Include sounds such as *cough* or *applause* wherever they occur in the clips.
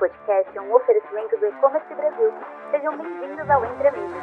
podcast é um oferecimento do E-Commerce Brasil. Sejam bem-vindos ao Entre Amigos.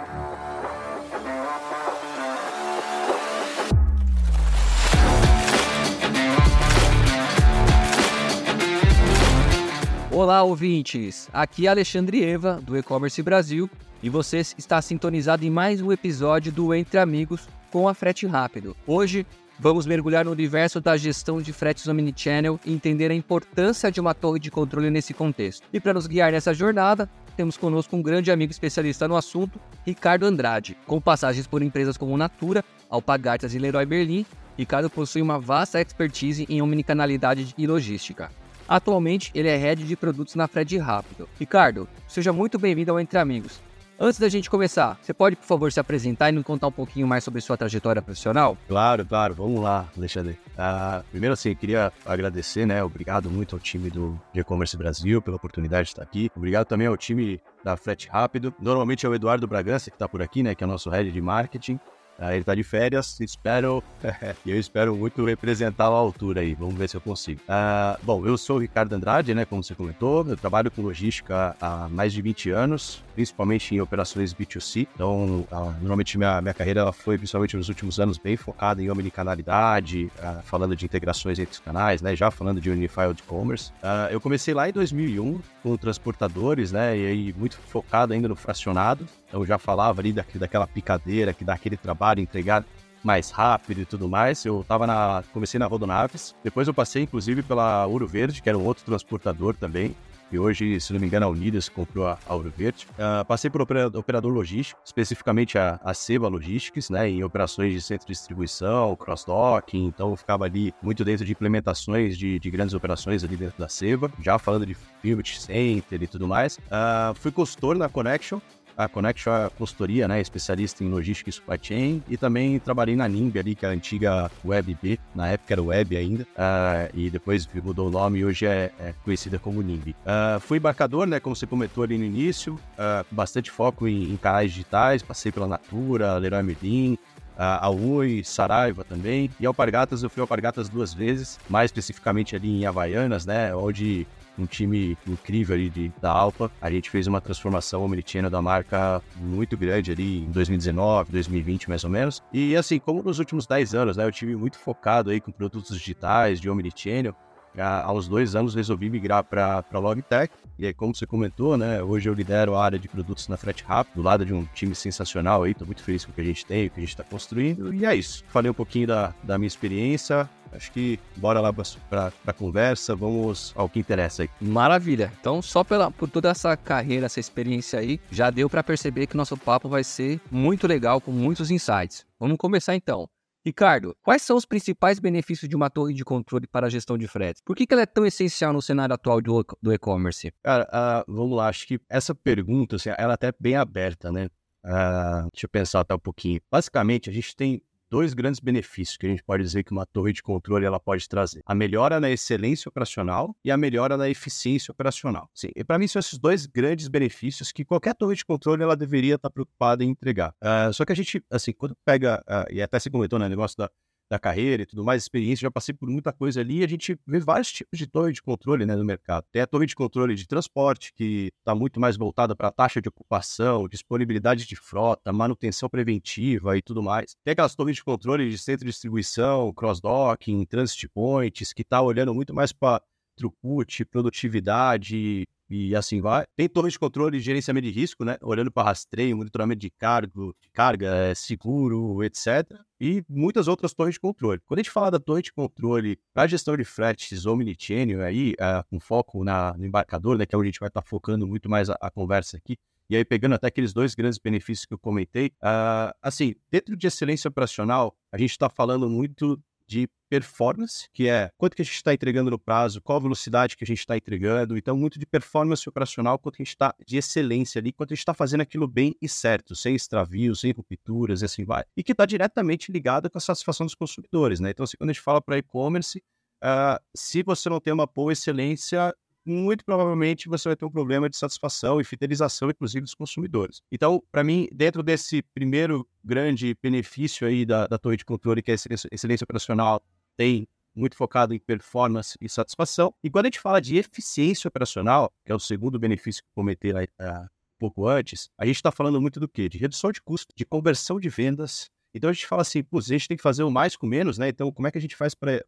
Olá, ouvintes! Aqui é Alexandre Eva, do E-Commerce Brasil, e você está sintonizado em mais um episódio do Entre Amigos com a Frete Rápido. Hoje Vamos mergulhar no universo da gestão de fretes omnichannel e entender a importância de uma torre de controle nesse contexto. E para nos guiar nessa jornada, temos conosco um grande amigo especialista no assunto, Ricardo Andrade. Com passagens por empresas como Natura, Alpagartas e Leroy Berlin, Ricardo possui uma vasta expertise em omnicanalidade e logística. Atualmente, ele é head de produtos na Fred Rápido. Ricardo, seja muito bem-vindo ao Entre Amigos. Antes da gente começar, você pode, por favor, se apresentar e nos contar um pouquinho mais sobre sua trajetória profissional? Claro, claro. Vamos lá, Alexandre. Uh, primeiro, assim, queria agradecer, né? Obrigado muito ao time do E-Commerce Brasil pela oportunidade de estar aqui. Obrigado também ao time da Frete Rápido. Normalmente é o Eduardo Bragança que está por aqui, né? Que é o nosso head de marketing. Uh, ele está de férias, espero, *laughs* e eu espero muito representá-lo à altura aí, vamos ver se eu consigo. Uh, bom, eu sou o Ricardo Andrade, né, como você comentou, eu trabalho com logística há mais de 20 anos, principalmente em operações B2C. Então, normalmente minha, minha carreira foi, principalmente nos últimos anos, bem focada em omnicanalidade, falando de integrações entre os canais, né, já falando de Unified Commerce. eu comecei lá em 2001 com transportadores, né, e aí muito focado ainda no fracionado. Então, já falava ali da, daquela picadeira que dá aquele trabalho, entregar mais rápido e tudo mais. Eu tava na. Comecei na Rodonaves. Depois eu passei, inclusive, pela Ouro Verde, que era um outro transportador também. E hoje, se não me engano, a Unidas comprou a, Ouro Verde. Uh, passei por operador logístico, especificamente a, a Seba Logistics, né, em operações de centro de distribuição, cross-docking. Então, eu ficava ali muito dentro de implementações de, de grandes operações ali dentro da Seba, já falando de Fulfillment Center e tudo mais. Uh, fui consultor na Connection, a Connection é consultoria, né, especialista em logística e supply chain, e também trabalhei na Nimb ali, que é a antiga WebB, na época era Web ainda, uh, e depois mudou o nome e hoje é, é conhecida como Nimb. Uh, fui embarcador, né, como você comentou ali no início, uh, bastante foco em, em, canais digitais, passei pela Natura, Leroy Merlin, a Oi, Saraiva também. E Alpargatas, eu fui Alpargatas duas vezes, mais especificamente ali em Havaianas, né? Onde um time incrível ali de, da Alpa. A gente fez uma transformação omnichannel da marca muito grande ali em 2019, 2020 mais ou menos. E assim, como nos últimos 10 anos, né, eu tive muito focado aí com produtos digitais de omnichannel, há uns dois anos resolvi migrar para Logitech. E aí, como você comentou, né? Hoje eu lidero a área de produtos na Frete Rápido, do lado de um time sensacional aí. Estou muito feliz com o que a gente tem, o que a gente está construindo. E é isso. Falei um pouquinho da, da minha experiência. Acho que bora lá para a conversa, vamos ao que interessa aí. Maravilha. Então, só pela, por toda essa carreira, essa experiência aí, já deu para perceber que nosso papo vai ser muito legal, com muitos insights. Vamos começar então. Ricardo, quais são os principais benefícios de uma torre de controle para a gestão de fretes? Por que, que ela é tão essencial no cenário atual do, do e-commerce? Cara, uh, vamos lá, acho que essa pergunta, assim, ela é até bem aberta, né? Uh, deixa eu pensar até um pouquinho. Basicamente, a gente tem dois grandes benefícios que a gente pode dizer que uma torre de controle ela pode trazer: a melhora na excelência operacional e a melhora na eficiência operacional. Sim, e para mim são esses dois grandes benefícios que qualquer torre de controle ela deveria estar preocupada em entregar. Uh, só que a gente, assim, quando pega, uh, e até se comentou, né, negócio da da carreira e tudo mais, experiência, já passei por muita coisa ali a gente vê vários tipos de torre de controle né, no mercado. Tem a torre de controle de transporte, que está muito mais voltada para a taxa de ocupação, disponibilidade de frota, manutenção preventiva e tudo mais. Tem aquelas torres de controle de centro de distribuição, cross-docking, transit points, que está olhando muito mais para throughput, produtividade, e assim vai. Tem torres de controle de gerenciamento de risco, né? Olhando para rastreio, monitoramento de cargo, de carga, é, seguro, etc. E muitas outras torres de controle. Quando a gente fala da torre de controle para gestão de fretes omnichannel, aí, uh, com foco na, no embarcador, né? Que é onde a gente vai estar tá focando muito mais a, a conversa aqui. E aí, pegando até aqueles dois grandes benefícios que eu comentei, uh, assim, dentro de excelência operacional, a gente está falando muito de performance, que é quanto que a gente está entregando no prazo, qual a velocidade que a gente está entregando. Então, muito de performance operacional, quanto a gente está de excelência ali, quanto a gente está fazendo aquilo bem e certo, sem extravios, sem rupturas e assim vai. E que está diretamente ligado com a satisfação dos consumidores, né? Então, assim, quando a gente fala para e-commerce, uh, se você não tem uma boa excelência, muito provavelmente você vai ter um problema de satisfação e fidelização, inclusive, dos consumidores. Então, para mim, dentro desse primeiro grande benefício aí da, da torre de controle, que é a excelência, excelência operacional, tem muito focado em performance e satisfação. E quando a gente fala de eficiência operacional, que é o segundo benefício que comentei uh, um pouco antes, a gente está falando muito do quê? De redução de custo, de conversão de vendas. Então a gente fala assim, a gente tem que fazer o mais com menos, né? Então, como é que a gente faz para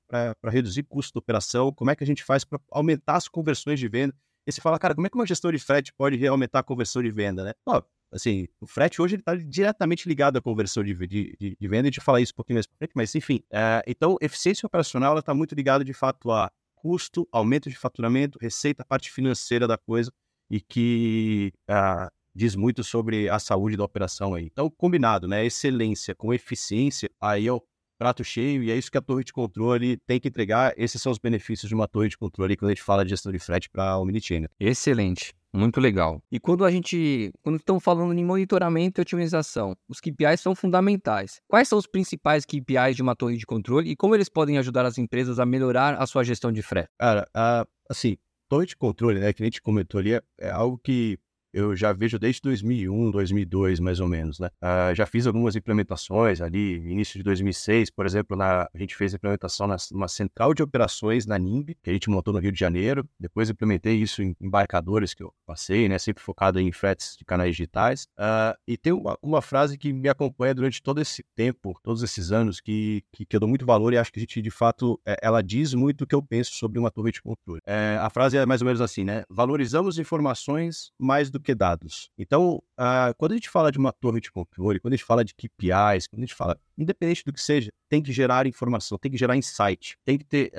reduzir custo da operação? Como é que a gente faz para aumentar as conversões de venda? E você fala, cara, como é que uma gestora de frete pode aumentar a conversão de venda, né? Ó, assim, o frete hoje está diretamente ligado à conversão de, de, de, de, venda, a gente fala isso um pouquinho mais para frente, mas enfim. É, então, eficiência operacional está muito ligada de fato a custo, aumento de faturamento, receita, parte financeira da coisa e que uh, diz muito sobre a saúde da operação aí. Então, combinado, né? Excelência com eficiência, aí é o prato cheio e é isso que a torre de controle tem que entregar. Esses são os benefícios de uma torre de controle quando a gente fala de gestão de frete para a Omnichannel. Excelente. Muito legal. E quando a gente, quando estamos falando em monitoramento e otimização, os KPIs são fundamentais. Quais são os principais KPIs de uma torre de controle e como eles podem ajudar as empresas a melhorar a sua gestão de frete? Cara, uh, assim, torre de controle, né, que a gente comentou ali, é, é algo que eu já vejo desde 2001, 2002, mais ou menos, né? Uh, já fiz algumas implementações ali, início de 2006, por exemplo, na, a gente fez a implementação na, numa central de operações na NIMB, que a gente montou no Rio de Janeiro. Depois implementei isso em embarcadores que eu passei, né? Sempre focado em fretes de canais digitais. Uh, e tem uma, uma, frase que me acompanha durante todo esse tempo, todos esses anos, que, que, que, eu dou muito valor e acho que a gente, de fato, é, ela diz muito o que eu penso sobre uma torre de controle. É, a frase é mais ou menos assim, né? Valorizamos informações mais do do que dados. Então, quando a gente fala de uma torre de controle, quando a gente fala de KPIs, quando a gente fala, independente do que seja, tem que gerar informação, tem que gerar insight, tem que ter,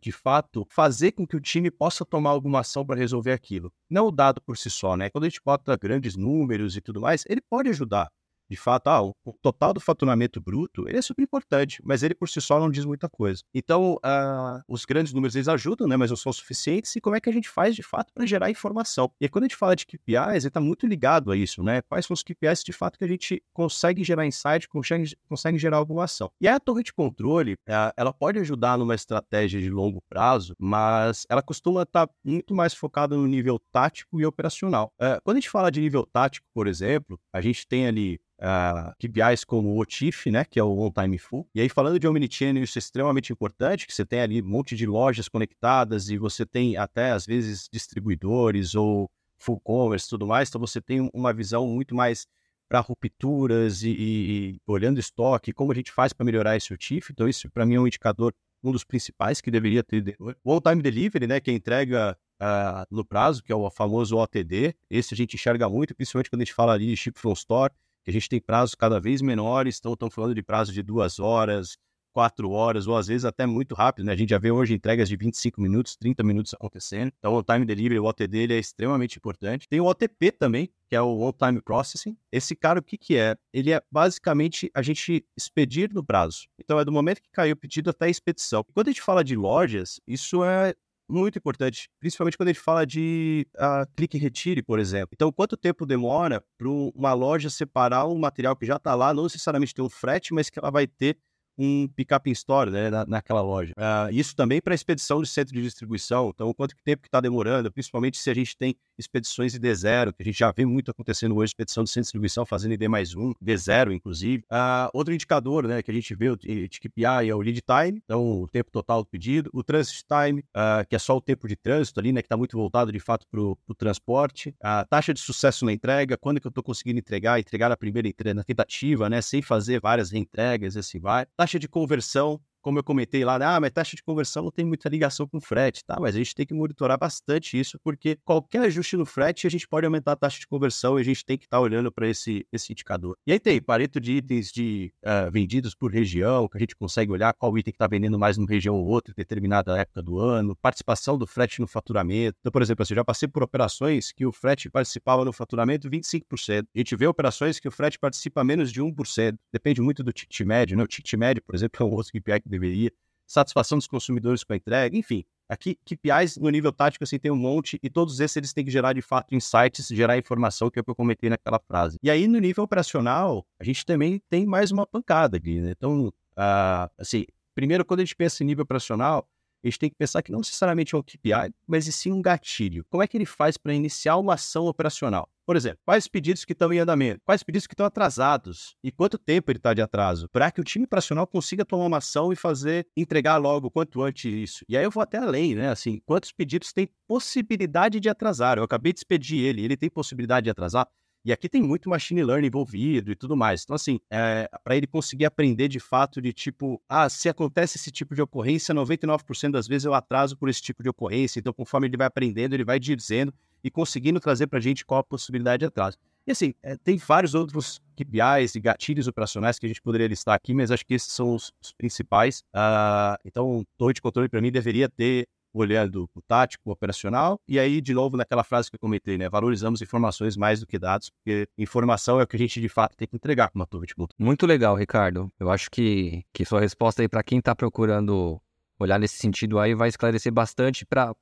de fato, fazer com que o time possa tomar alguma ação para resolver aquilo. Não o dado por si só, né? Quando a gente bota grandes números e tudo mais, ele pode ajudar de fato, ah, o, total do faturamento bruto, ele é super importante, mas ele por si só não diz muita coisa. Então, uh, os grandes números eles ajudam, né, mas não são suficientes, e como é que a gente faz de fato para gerar informação? E quando a gente fala de KPIs, ele está muito ligado a isso, né? Quais são os KPIs de fato que a gente consegue gerar insight, consegue, consegue gerar alguma ação? E a torre de controle, uh, ela pode ajudar numa estratégia de longo prazo, mas ela costuma estar tá muito mais focada no nível tático e operacional. Uh, quando a gente fala de nível tático, por exemplo, a gente tem ali uh, KPIs como o OTIF, né, que é o On Time Full. E aí, falando de Omnichannel, isso é extremamente importante, que você tem ali um monte de lojas conectadas e você tem até, às vezes, distribuidores ou full commerce tudo mais, então você tem uma visão muito mais para rupturas e, e, e, olhando estoque, como a gente faz para melhorar esse OTIF. Então, isso para mim é um indicador, um dos principais que deveria ter. O On-Time Delivery, né, que é entrega uh, no prazo, que é o famoso OTD, esse a gente enxerga muito, principalmente quando a gente fala ali de Ship from Store, que a gente tem prazos cada vez menores, então estão falando de prazo de duas horas, quatro horas, ou às vezes até muito rápido, né? A gente já vê hoje entregas de 25 minutos, 30 minutos acontecendo. Então, o time delivery, o OTD, ele é extremamente importante. Tem o OTP também, que é o On Time Processing. Esse cara, o que que é? Ele é basicamente a gente expedir no prazo. Então, é do momento que caiu o pedido até a expedição. quando a gente fala de lojas, isso é muito importante, principalmente quando a gente fala de uh, clique e retire, por exemplo. Então, quanto tempo demora para uma loja separar um material que já está lá, não necessariamente tem um frete, mas que ela vai ter um pick-up in store né, na, naquela loja. Uh, isso também para expedição de centro de distribuição. Então, quanto tempo que está demorando, principalmente se a gente tem expedições ID0, que a gente já vê muito acontecendo hoje, expedição de centro de distribuição fazendo ID mais um, D0, inclusive. Uh, outro indicador né, que a gente vê de KPI é o lead time, então o tempo total do pedido, o transit time, uh, que é só o tempo de trânsito ali, né, que está muito voltado de fato para o transporte, a taxa de sucesso na entrega, quando que eu estou conseguindo entregar, entregar a primeira entrega, na tentativa, né, sem fazer várias reentregas, assim vai. Taxa taxa de conversão como eu comentei lá, ah, mas taxa de conversão não tem muita ligação com frete, tá? Mas a gente tem que monitorar bastante isso, porque qualquer ajuste no frete, a gente pode aumentar a taxa de conversão e a gente tem que estar tá olhando para esse, esse indicador. E aí tem pareto de itens de uh, vendidos por região, que a gente consegue olhar qual item que está vendendo mais numa região ou outra, em determinada época do ano, participação do frete no faturamento. Então, por exemplo, assim, eu já passei por operações que o frete participava no faturamento 25%. A gente vê operações que o frete participa menos de 1%. Depende muito do ticket médio, né? O ticket médio, por exemplo, *laughs* é um outro KPI que deveria, satisfação dos consumidores com a entrega, enfim. Aqui, KPIs no nível tático, assim, tem um monte, e todos esses eles têm que gerar, de fato, insights, gerar informação, que é o que eu comentei naquela frase. E aí, no nível operacional, a gente também tem mais uma pancada aqui, né? Então, uh, assim, primeiro, quando a gente pensa em nível operacional, a gente tem que pensar que não necessariamente é um KPI, mas e sim um gatilho. Como é que ele faz para iniciar uma ação operacional? Por exemplo, quais pedidos que estão em andamento? Quais pedidos que estão atrasados? E quanto tempo ele está de atraso? Para que o time operacional consiga tomar uma ação e fazer, entregar logo quanto antes isso. E aí eu vou até além, né? Assim, quantos pedidos têm possibilidade de atrasar? Eu acabei de expedir ele, ele tem possibilidade de atrasar? E aqui tem muito machine learning envolvido e tudo mais. Então, assim, é, para ele conseguir aprender de fato de tipo, ah, se acontece esse tipo de ocorrência, 99% das vezes eu atraso por esse tipo de ocorrência. Então, conforme ele vai aprendendo, ele vai dizendo e conseguindo trazer para a gente qual a possibilidade de atraso. E assim, é, tem vários outros KPIs e gatilhos operacionais que a gente poderia listar aqui, mas acho que esses são os, os principais. Uh, então, torre de controle para mim deveria ter olhando o tático, o operacional, e aí, de novo, naquela frase que eu comentei, né? Valorizamos informações mais do que dados, porque informação é o que a gente de fato tem que entregar para uma turma de. Muito legal, Ricardo. Eu acho que, que sua resposta aí para quem está procurando olhar nesse sentido aí vai esclarecer bastante para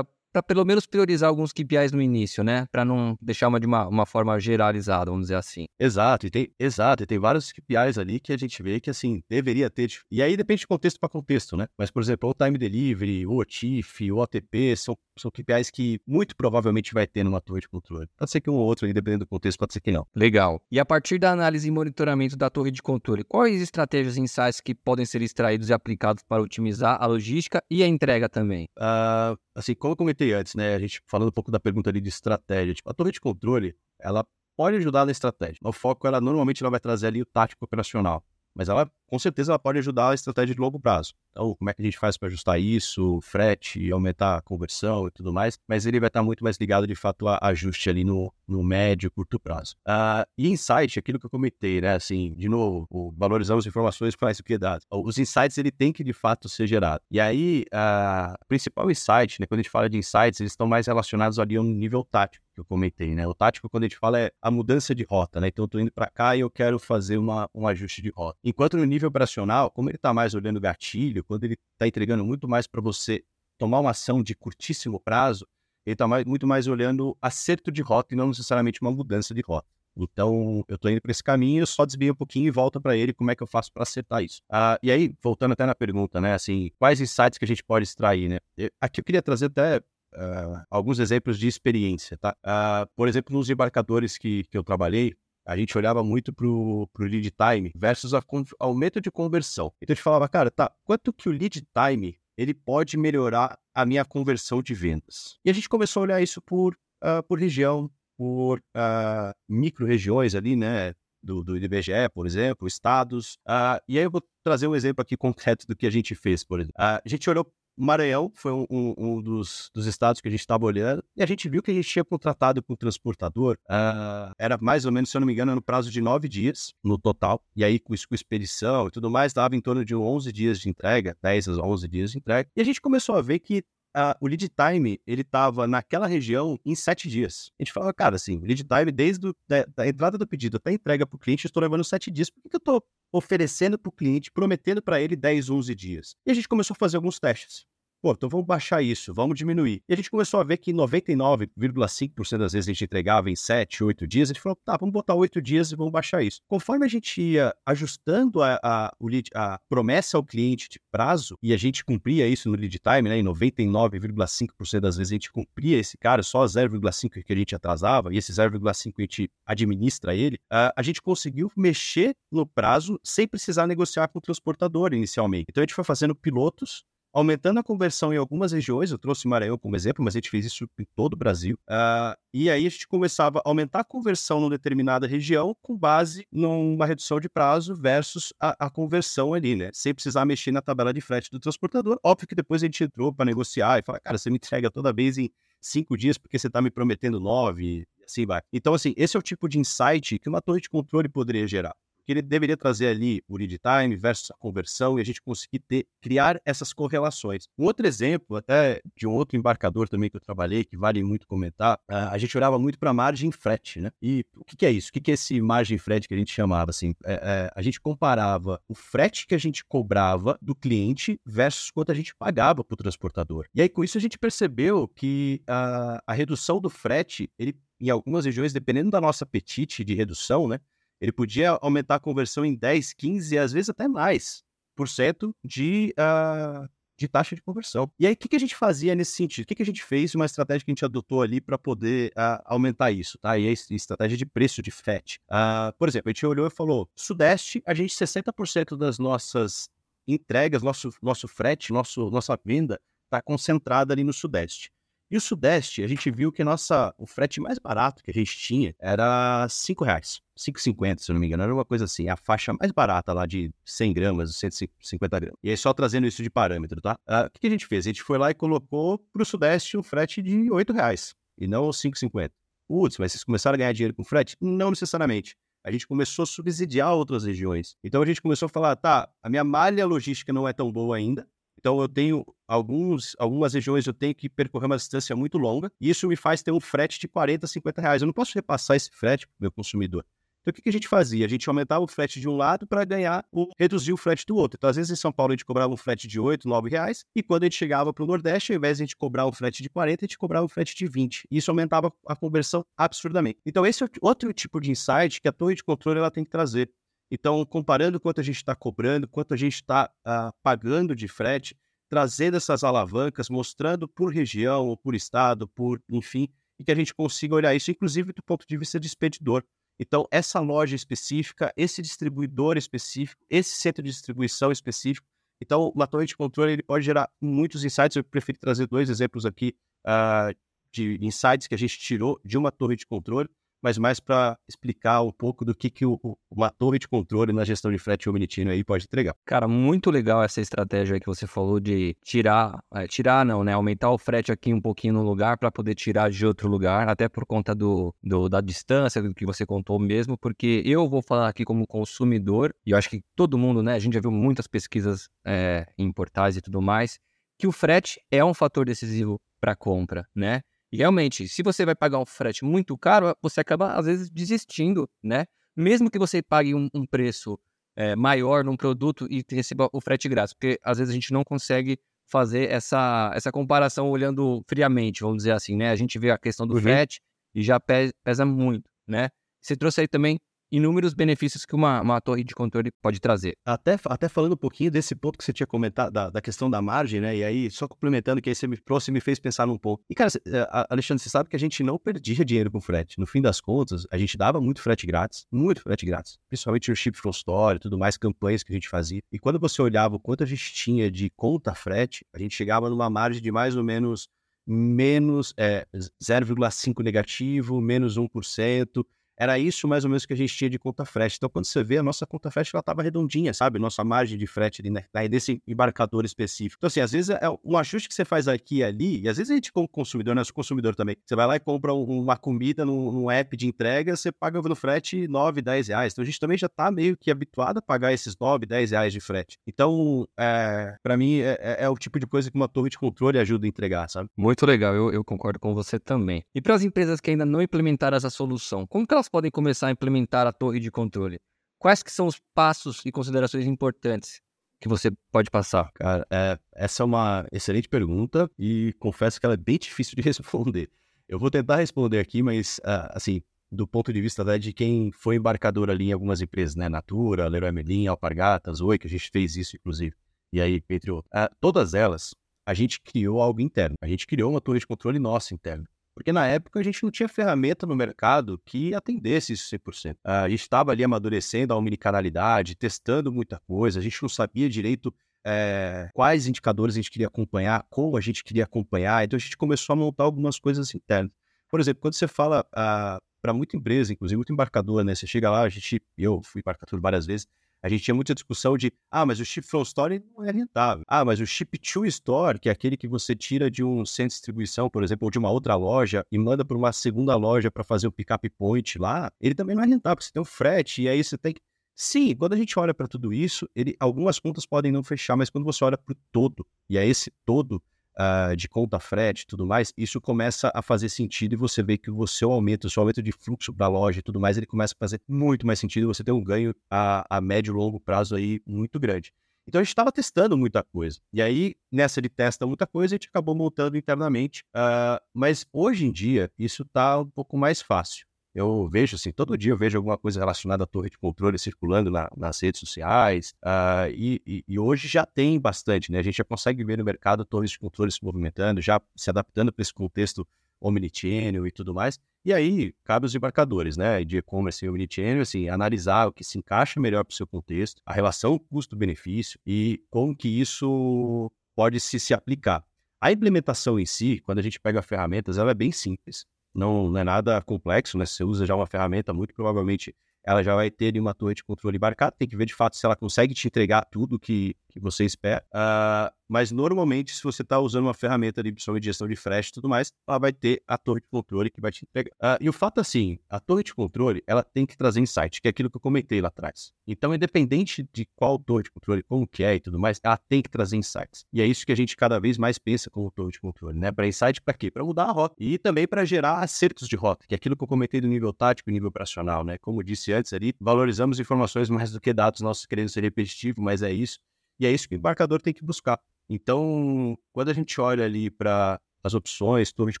para pelo menos priorizar alguns KPIs no início, né? Para não deixar uma de uma, uma forma generalizada, vamos dizer assim. Exato, e tem, exato, e tem vários KPIs ali que a gente vê que assim, deveria ter. E aí depende de contexto para contexto, né? Mas, por exemplo, o time delivery, o OTIF, o OTP, são, são KPIs que muito provavelmente vai ter numa torre de controle. Pode ser que um ou outro, dependendo do contexto, pode ser que não. Legal. E a partir da análise e monitoramento da torre de controle, quais estratégias e insights que podem ser extraídos e aplicados para otimizar a logística e a entrega também? Uh, assim, como eu comentei antes, né, a gente falando um pouco da pergunta ali de estratégia, tipo, a torre de controle, ela pode ajudar na estratégia. O foco, ela normalmente ela vai trazer ali o tático operacional, mas ela, com certeza, ela pode ajudar a estratégia de longo prazo. Então, como é que a gente faz para ajustar isso, frete, aumentar a conversão e tudo mais, mas ele vai estar muito mais ligado, de fato, a ajuste ali no, no médio, curto prazo. Uh, e insight, aquilo que eu comentei, né, assim, de novo, valorizamos informações mais dados. Os insights, ele tem que, de fato, ser gerado. E aí, uh, o principal insight, né, quando a gente fala de insights, eles estão mais relacionados ali a um nível tático que eu comentei, né? O tático, quando a gente fala, é a mudança de rota, né? Então, eu tô indo para cá e eu quero fazer uma, um ajuste de rota. Enquanto no nível operacional, como ele está mais olhando gatilho, quando ele está entregando muito mais para você tomar uma ação de curtíssimo prazo, ele está muito mais olhando acerto de rota e não necessariamente uma mudança de rota. Então, eu estou indo para esse caminho, só desvio um pouquinho e volta para ele, como é que eu faço para acertar isso? Ah, e aí, voltando até na pergunta, né, assim, quais insights que a gente pode extrair, né? Aqui eu queria trazer até uh, alguns exemplos de experiência, tá? Uh, por exemplo, nos embarcadores que, que eu trabalhei, a gente olhava muito pro, pro lead time versus a, aumento de conversão. Então a gente falava, cara, tá, quanto que o lead time ele pode melhorar a minha conversão de vendas? E a gente começou a olhar isso por, uh, por região, por uh, micro-regiões ali, né? Do, do IBGE, por exemplo, estados. Uh, e aí eu vou trazer um exemplo aqui concreto do que a gente fez, por exemplo. a gente olhou Maranhão foi um, um, um dos, dos, estados que a gente estava olhando e a gente viu que a gente tinha contratado com o transportador, uh, era mais ou menos, se eu não me engano, no prazo de nove dias no total, e aí com, com expedição e tudo mais, dava em torno de 11 dias de entrega, 10 a 11 dias de entrega, e a gente começou a ver que Uh, o lead time, ele estava naquela região em sete dias. A gente falava, cara, assim, lead time, desde da, da, entrada do pedido até a entrega para o cliente, eu estou levando sete dias. Por que, que eu estou oferecendo para o cliente, prometendo para ele 10, 11 dias? E a gente começou a fazer alguns testes. Pô, então vamos baixar isso, vamos diminuir. E a gente começou a ver que 99,5% das vezes a gente entregava em 7, 8 dias. A gente falou, tá, vamos botar 8 dias e vamos baixar isso. Conforme a gente ia ajustando a, a, a promessa ao cliente de prazo, e a gente cumpria isso no lead time, né? Em 99,5% das vezes a gente cumpria esse cara, só 0,5% que a gente atrasava, e esse 0,5% a gente administra ele, a, gente conseguiu mexer no prazo sem precisar negociar com o transportador inicialmente. Então a gente foi fazendo pilotos aumentando a conversão em algumas regiões, eu trouxe Maranhão como exemplo, mas a gente fez isso em todo o Brasil. Uh, e aí a gente começava a aumentar a conversão numa determinada região com base numa redução de prazo versus a, a conversão ali, né? Sem precisar mexer na tabela de frete do transportador. Óbvio que depois a gente entrou para negociar e falar, cara, você me entrega toda vez em cinco dias porque você está me prometendo nove, assim vai. Então, assim, esse é o tipo de insight que uma torre de controle poderia gerar que ele deveria trazer ali o lead time versus a conversão e a gente conseguir ter, criar essas correlações. Um outro exemplo, até de um outro embarcador também que eu trabalhei, que vale muito comentar, a gente olhava muito para margem frete, né? E o que, que é isso? O que, que é esse margem frete que a gente chamava assim? É, é, a gente comparava o frete que a gente cobrava do cliente versus quanto a gente pagava para o transportador. E aí, com isso, a gente percebeu que a, a redução do frete, ele em algumas regiões, dependendo da nossa apetite de redução, né? Ele podia aumentar a conversão em 10, 15 e às vezes até mais por cento de, uh, de taxa de conversão. E aí, o que, que a gente fazia nesse sentido? O que, que a gente fez? Uma estratégia que a gente adotou ali para poder uh, aumentar isso, tá? E a estratégia de preço de FET. Uh, por exemplo, a gente olhou e falou: Sudeste, a gente 60% das nossas entregas, nosso, nosso frete, nosso, nossa venda está concentrada ali no Sudeste. E o Sudeste, a gente viu que nossa, o frete mais barato que a gente tinha era R$ 5,00, 5,50, se eu não me engano, era uma coisa assim, a faixa mais barata lá de 100 gramas, 150 gramas. E aí só trazendo isso de parâmetro, tá? Uh, o que a gente fez? A gente foi lá e colocou para o Sudeste um frete de R$ 8,00 e não 5,50. Putz, mas vocês começaram a ganhar dinheiro com frete? Não necessariamente. A gente começou a subsidiar outras regiões. Então a gente começou a falar, tá, a minha malha logística não é tão boa ainda, então eu tenho alguns, algumas regiões eu tenho que percorrer uma distância muito longa e isso me faz ter um frete de 40, 50 reais. Eu não posso repassar esse frete para o meu consumidor. Então, o que, a gente fazia? A gente aumentava o frete de um lado para ganhar ou reduzir o frete do outro. Então, às vezes, em São Paulo, a gente cobrava um frete de 8, 9 reais, e quando a gente chegava para o Nordeste, ao invés de a gente cobrar um frete de 40, a gente cobrava um frete de 20. E isso aumentava a conversão absurdamente. Então, esse é outro tipo de insight que a torre de controle ela tem que trazer. Então, comparando quanto a gente está cobrando, quanto a gente está uh, pagando de frete, trazendo essas alavancas, mostrando por região, ou por estado, por enfim, e que a gente consiga olhar isso, inclusive do ponto de vista de expedidor. Então, essa loja específica, esse distribuidor específico, esse centro de distribuição específico. Então, uma torre de controle ele pode gerar muitos insights. Eu prefiro trazer dois exemplos aqui uh, de insights que a gente tirou de uma torre de controle mas mais para explicar um pouco do que, que o, uma torre de controle na gestão de frete omnichannel aí pode entregar. Cara, muito legal essa estratégia que você falou de tirar, é, tirar não, né? Aumentar o frete aqui um pouquinho no lugar para poder tirar de outro lugar, até por conta do, do, da distância do que você contou mesmo, porque eu vou falar aqui como consumidor, e eu acho que todo mundo, né? A gente já viu muitas pesquisas é, em portais e tudo mais, que o frete é um fator decisivo para a compra, né? E realmente, se você vai pagar um frete muito caro, você acaba, às vezes, desistindo, né? Mesmo que você pague um, um preço é, maior num produto e receba o frete grátis, porque às vezes a gente não consegue fazer essa, essa comparação olhando friamente, vamos dizer assim, né? A gente vê a questão do uhum. frete e já pesa muito, né? Você trouxe aí também inúmeros benefícios que uma, uma torre de controle pode trazer. Até, até falando um pouquinho desse ponto que você tinha comentado, da, da questão da margem, né? E aí, só complementando, que aí você me trouxe e me fez pensar num ponto. E, cara, é, Alexandre, você sabe que a gente não perdia dinheiro com frete. No fim das contas, a gente dava muito frete grátis, muito frete grátis. Principalmente no Ship from Store e tudo mais, campanhas que a gente fazia. E quando você olhava o quanto a gente tinha de conta frete, a gente chegava numa margem de mais ou menos menos é, 0,5 negativo, menos 1%. Era isso mais ou menos que a gente tinha de conta frete. Então, quando você vê, a nossa conta frete ela estava redondinha, sabe? Nossa margem de frete ali, né? desse embarcador específico. Então, assim, às vezes é um ajuste que você faz aqui e ali, e às vezes a gente, como consumidor, né? Sou consumidor também. Você vai lá e compra uma comida num, num app de entrega, você paga no frete 9, 10 reais. Então, a gente também já está meio que habituado a pagar esses 9, 10 reais de frete. Então, é, para mim, é, é, é, o tipo de coisa que uma torre de controle ajuda a entregar, sabe? Muito legal, eu, eu concordo com você também. E para as empresas que ainda não implementaram essa solução, como que elas elas podem começar a implementar a torre de controle? Quais que são os passos e considerações importantes que você pode passar? Cara, é, essa é uma excelente pergunta e confesso que ela é bem *laughs* difícil de responder. Eu vou tentar responder aqui, mas uh, assim, do ponto de vista né, de quem foi embarcador ali em algumas empresas, né? Natura, Leroy Merlin, Alpargatas, Oi, que a gente fez isso, inclusive. E aí, entre. Uh, todas elas, a gente criou algo interno. A gente criou uma torre de controle nossa interna. Porque na época a gente não tinha ferramenta no mercado que atendesse isso 100%. A gente estava ali amadurecendo a omnicanalidade, testando muita coisa, a gente não sabia direito é, quais indicadores a gente queria acompanhar, como a gente queria acompanhar, então a gente começou a montar algumas coisas internas. Por exemplo, quando você fala ah, para muita empresa, inclusive muito embarcador, né? Você chega lá, a gente, eu fui embarcador várias vezes, a gente tinha muita discussão de, ah, mas o chip from store não é rentável. Ah, mas o chip to store, que é aquele que você tira de um centro de distribuição, por exemplo, ou de uma outra loja e manda para uma segunda loja para fazer o pick-up point lá, ele também não é rentável, porque você tem o frete e aí você tem que Sim, quando a gente olha para tudo isso, ele, algumas contas podem não fechar, mas quando você olha para o todo, e é esse todo uh, de conta frete e tudo mais, isso começa a fazer sentido e você vê que o seu aumento, o seu aumento de fluxo para a loja e tudo mais, ele começa a fazer muito mais sentido você tem um ganho a, a médio e longo prazo aí muito grande. Então a gente estava testando muita coisa. E aí, nessa de testa muita coisa, a gente acabou montando internamente. Uh, mas hoje em dia, isso está um pouco mais fácil. Eu vejo, assim, todo dia eu vejo alguma coisa relacionada à torre de controle circulando na, nas redes sociais, uh, e, e, e, hoje já tem bastante, né? A gente já consegue ver no mercado torres de controle se movimentando, já se adaptando para esse contexto omnichannel e tudo mais. E aí, cabe os embarcadores, né, de e-commerce e omnichannel, assim, analisar o que se encaixa melhor para o seu contexto, a relação custo-benefício e como que isso pode se, se aplicar. A implementação em si, quando a gente pega ferramentas, ela é bem simples não, não é nada complexo, né? Você usa já uma ferramenta, muito provavelmente ela já vai ter uma torre de controle embarcado. Tem que ver de fato se ela consegue te entregar tudo que, que você espera. Uh, mas normalmente, se você está usando uma ferramenta de, de gestão de frete e tudo mais, ela vai ter a torre de controle que vai te entregar. Uh, e o fato assim, a torre de controle, ela tem que trazer insight, que é aquilo que eu comentei lá atrás. Então, independente de qual torre de controle, como que é e tudo mais, ela tem que trazer insights. E é isso que a gente cada vez mais pensa como torre de controle, né? Para insight, para quê? Para mudar a rota. E também para gerar acertos de rota, que é aquilo que eu comentei do nível tático e nível operacional, né? Como disse antes ali, valorizamos informações mais do que dados nossos querendo ser repetitivo, mas é isso. E é isso que o embarcador tem que buscar. Então, quando a gente olha ali para as opções, torre de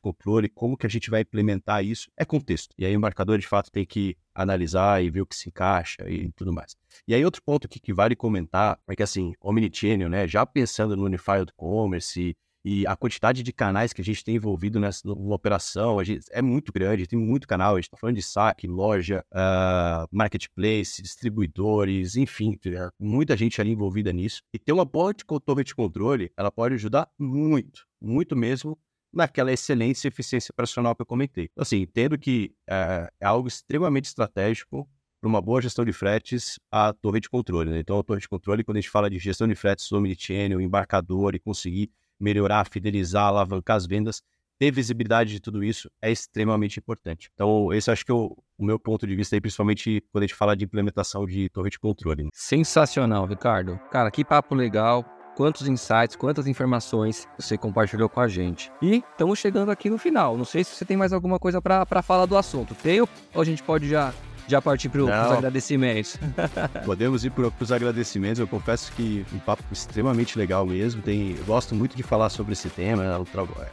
controle, como que a gente vai implementar isso, é contexto. E aí o embarcador, de fato, tem que analisar e ver o que se encaixa e tudo mais. E aí outro ponto que, que vale comentar é que, assim, Omnichannel, né, já pensando no Unified Commerce e a quantidade de canais que a gente tem envolvido nessa operação gente, é muito grande, tem muito canal. A gente está falando de saque, loja, uh, marketplace, distribuidores, enfim, muita gente ali envolvida nisso. E ter uma boa torre de controle, ela pode ajudar muito, muito mesmo naquela excelência e eficiência operacional que eu comentei. Então, assim, entendo que uh, é algo extremamente estratégico para uma boa gestão de fretes a torre de controle. Né? Então, a torre de controle, quando a gente fala de gestão de fretes, omnichannel, embarcador e conseguir melhorar, fidelizar, alavancar as vendas, ter visibilidade de tudo isso é extremamente importante. Então, esse acho que é o, o meu ponto de vista aí, principalmente quando a gente fala de implementação de torre de controle. Né? Sensacional, Ricardo. Cara, que papo legal. Quantos insights, quantas informações você compartilhou com a gente. E estamos chegando aqui no final. Não sei se você tem mais alguma coisa para falar do assunto. Tem ou a gente pode já já partir para os agradecimentos. *laughs* Podemos ir para os agradecimentos. Eu confesso que um papo extremamente legal mesmo. Tem, eu gosto muito de falar sobre esse tema.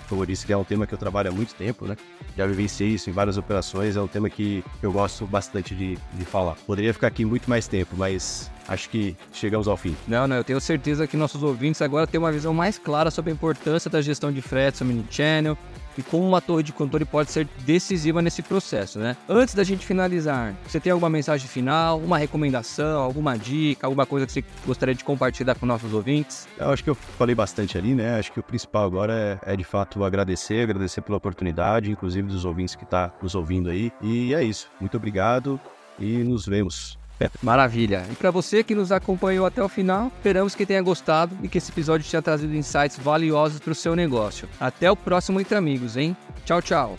Como eu disse, que é um tema que eu trabalho há muito tempo, né? Já vivenciei isso em várias operações. É um tema que eu gosto bastante de, de falar. Poderia ficar aqui muito mais tempo, mas acho que chegamos ao fim. Não, não, eu tenho certeza que nossos ouvintes agora têm uma visão mais clara sobre a importância da gestão de fretes, mini-channel, e como uma torre de controle pode ser decisiva nesse processo, né? Antes da gente finalizar, você tem alguma mensagem final, uma recomendação, alguma dica, alguma coisa que você gostaria de compartilhar com nossos ouvintes? Eu acho que eu falei bastante ali, né? Acho que o principal agora é, é de fato agradecer, agradecer pela oportunidade, inclusive dos ouvintes que estão tá nos ouvindo aí. E é isso. Muito obrigado e nos vemos. *laughs* Maravilha. E para você que nos acompanhou até o final, esperamos que tenha gostado e que esse episódio tenha trazido insights valiosos para o seu negócio. Até o próximo Entre Amigos, hein? Tchau, tchau.